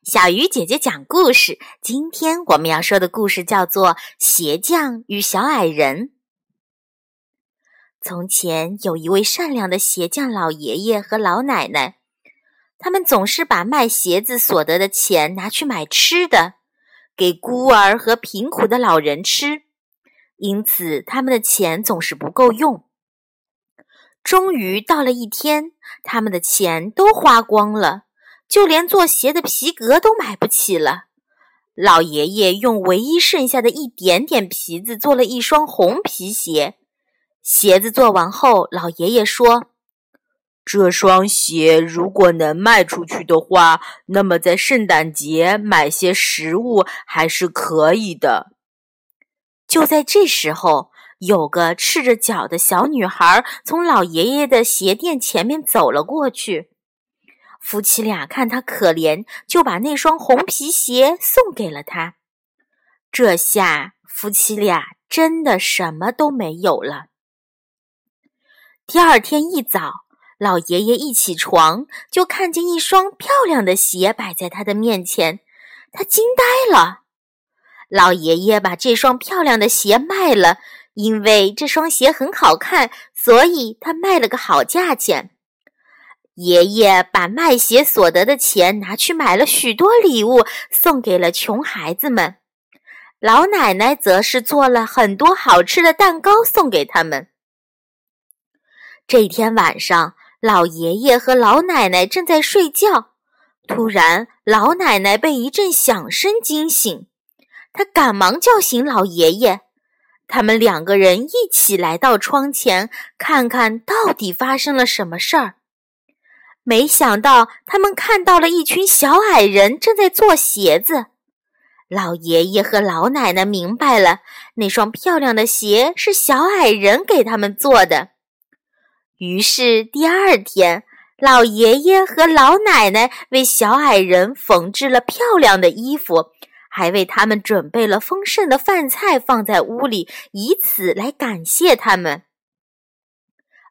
小鱼姐姐讲故事。今天我们要说的故事叫做《鞋匠与小矮人》。从前有一位善良的鞋匠老爷爷和老奶奶，他们总是把卖鞋子所得的钱拿去买吃的，给孤儿和贫苦的老人吃，因此他们的钱总是不够用。终于到了一天，他们的钱都花光了。就连做鞋的皮革都买不起了。老爷爷用唯一剩下的一点点皮子做了一双红皮鞋。鞋子做完后，老爷爷说：“这双鞋如果能卖出去的话，那么在圣诞节买些食物还是可以的。”就在这时候，有个赤着脚的小女孩从老爷爷的鞋店前面走了过去。夫妻俩看他可怜，就把那双红皮鞋送给了他。这下夫妻俩真的什么都没有了。第二天一早，老爷爷一起床就看见一双漂亮的鞋摆在他的面前，他惊呆了。老爷爷把这双漂亮的鞋卖了，因为这双鞋很好看，所以他卖了个好价钱。爷爷把卖鞋所得的钱拿去买了许多礼物，送给了穷孩子们。老奶奶则是做了很多好吃的蛋糕送给他们。这天晚上，老爷爷和老奶奶正在睡觉，突然，老奶奶被一阵响声惊醒，她赶忙叫醒老爷爷。他们两个人一起来到窗前，看看到底发生了什么事儿。没想到，他们看到了一群小矮人正在做鞋子。老爷爷和老奶奶明白了，那双漂亮的鞋是小矮人给他们做的。于是第二天，老爷爷和老奶奶为小矮人缝制了漂亮的衣服，还为他们准备了丰盛的饭菜放在屋里，以此来感谢他们。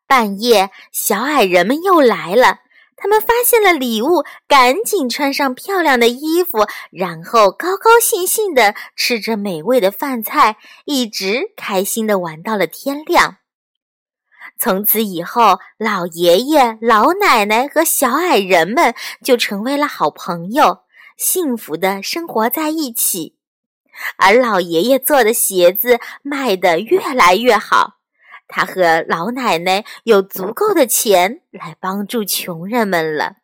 半夜，小矮人们又来了。他们发现了礼物，赶紧穿上漂亮的衣服，然后高高兴兴地吃着美味的饭菜，一直开心地玩到了天亮。从此以后，老爷爷、老奶奶和小矮人们就成为了好朋友，幸福地生活在一起。而老爷爷做的鞋子卖得越来越好。他和老奶奶有足够的钱来帮助穷人们了。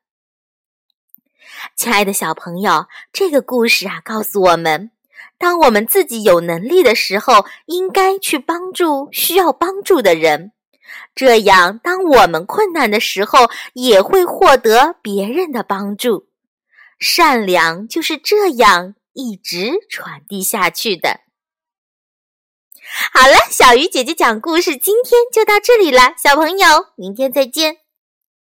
亲爱的小朋友，这个故事啊，告诉我们：当我们自己有能力的时候，应该去帮助需要帮助的人。这样，当我们困难的时候，也会获得别人的帮助。善良就是这样一直传递下去的。好了，小鱼姐姐讲故事，今天就到这里了，小朋友，明天再见。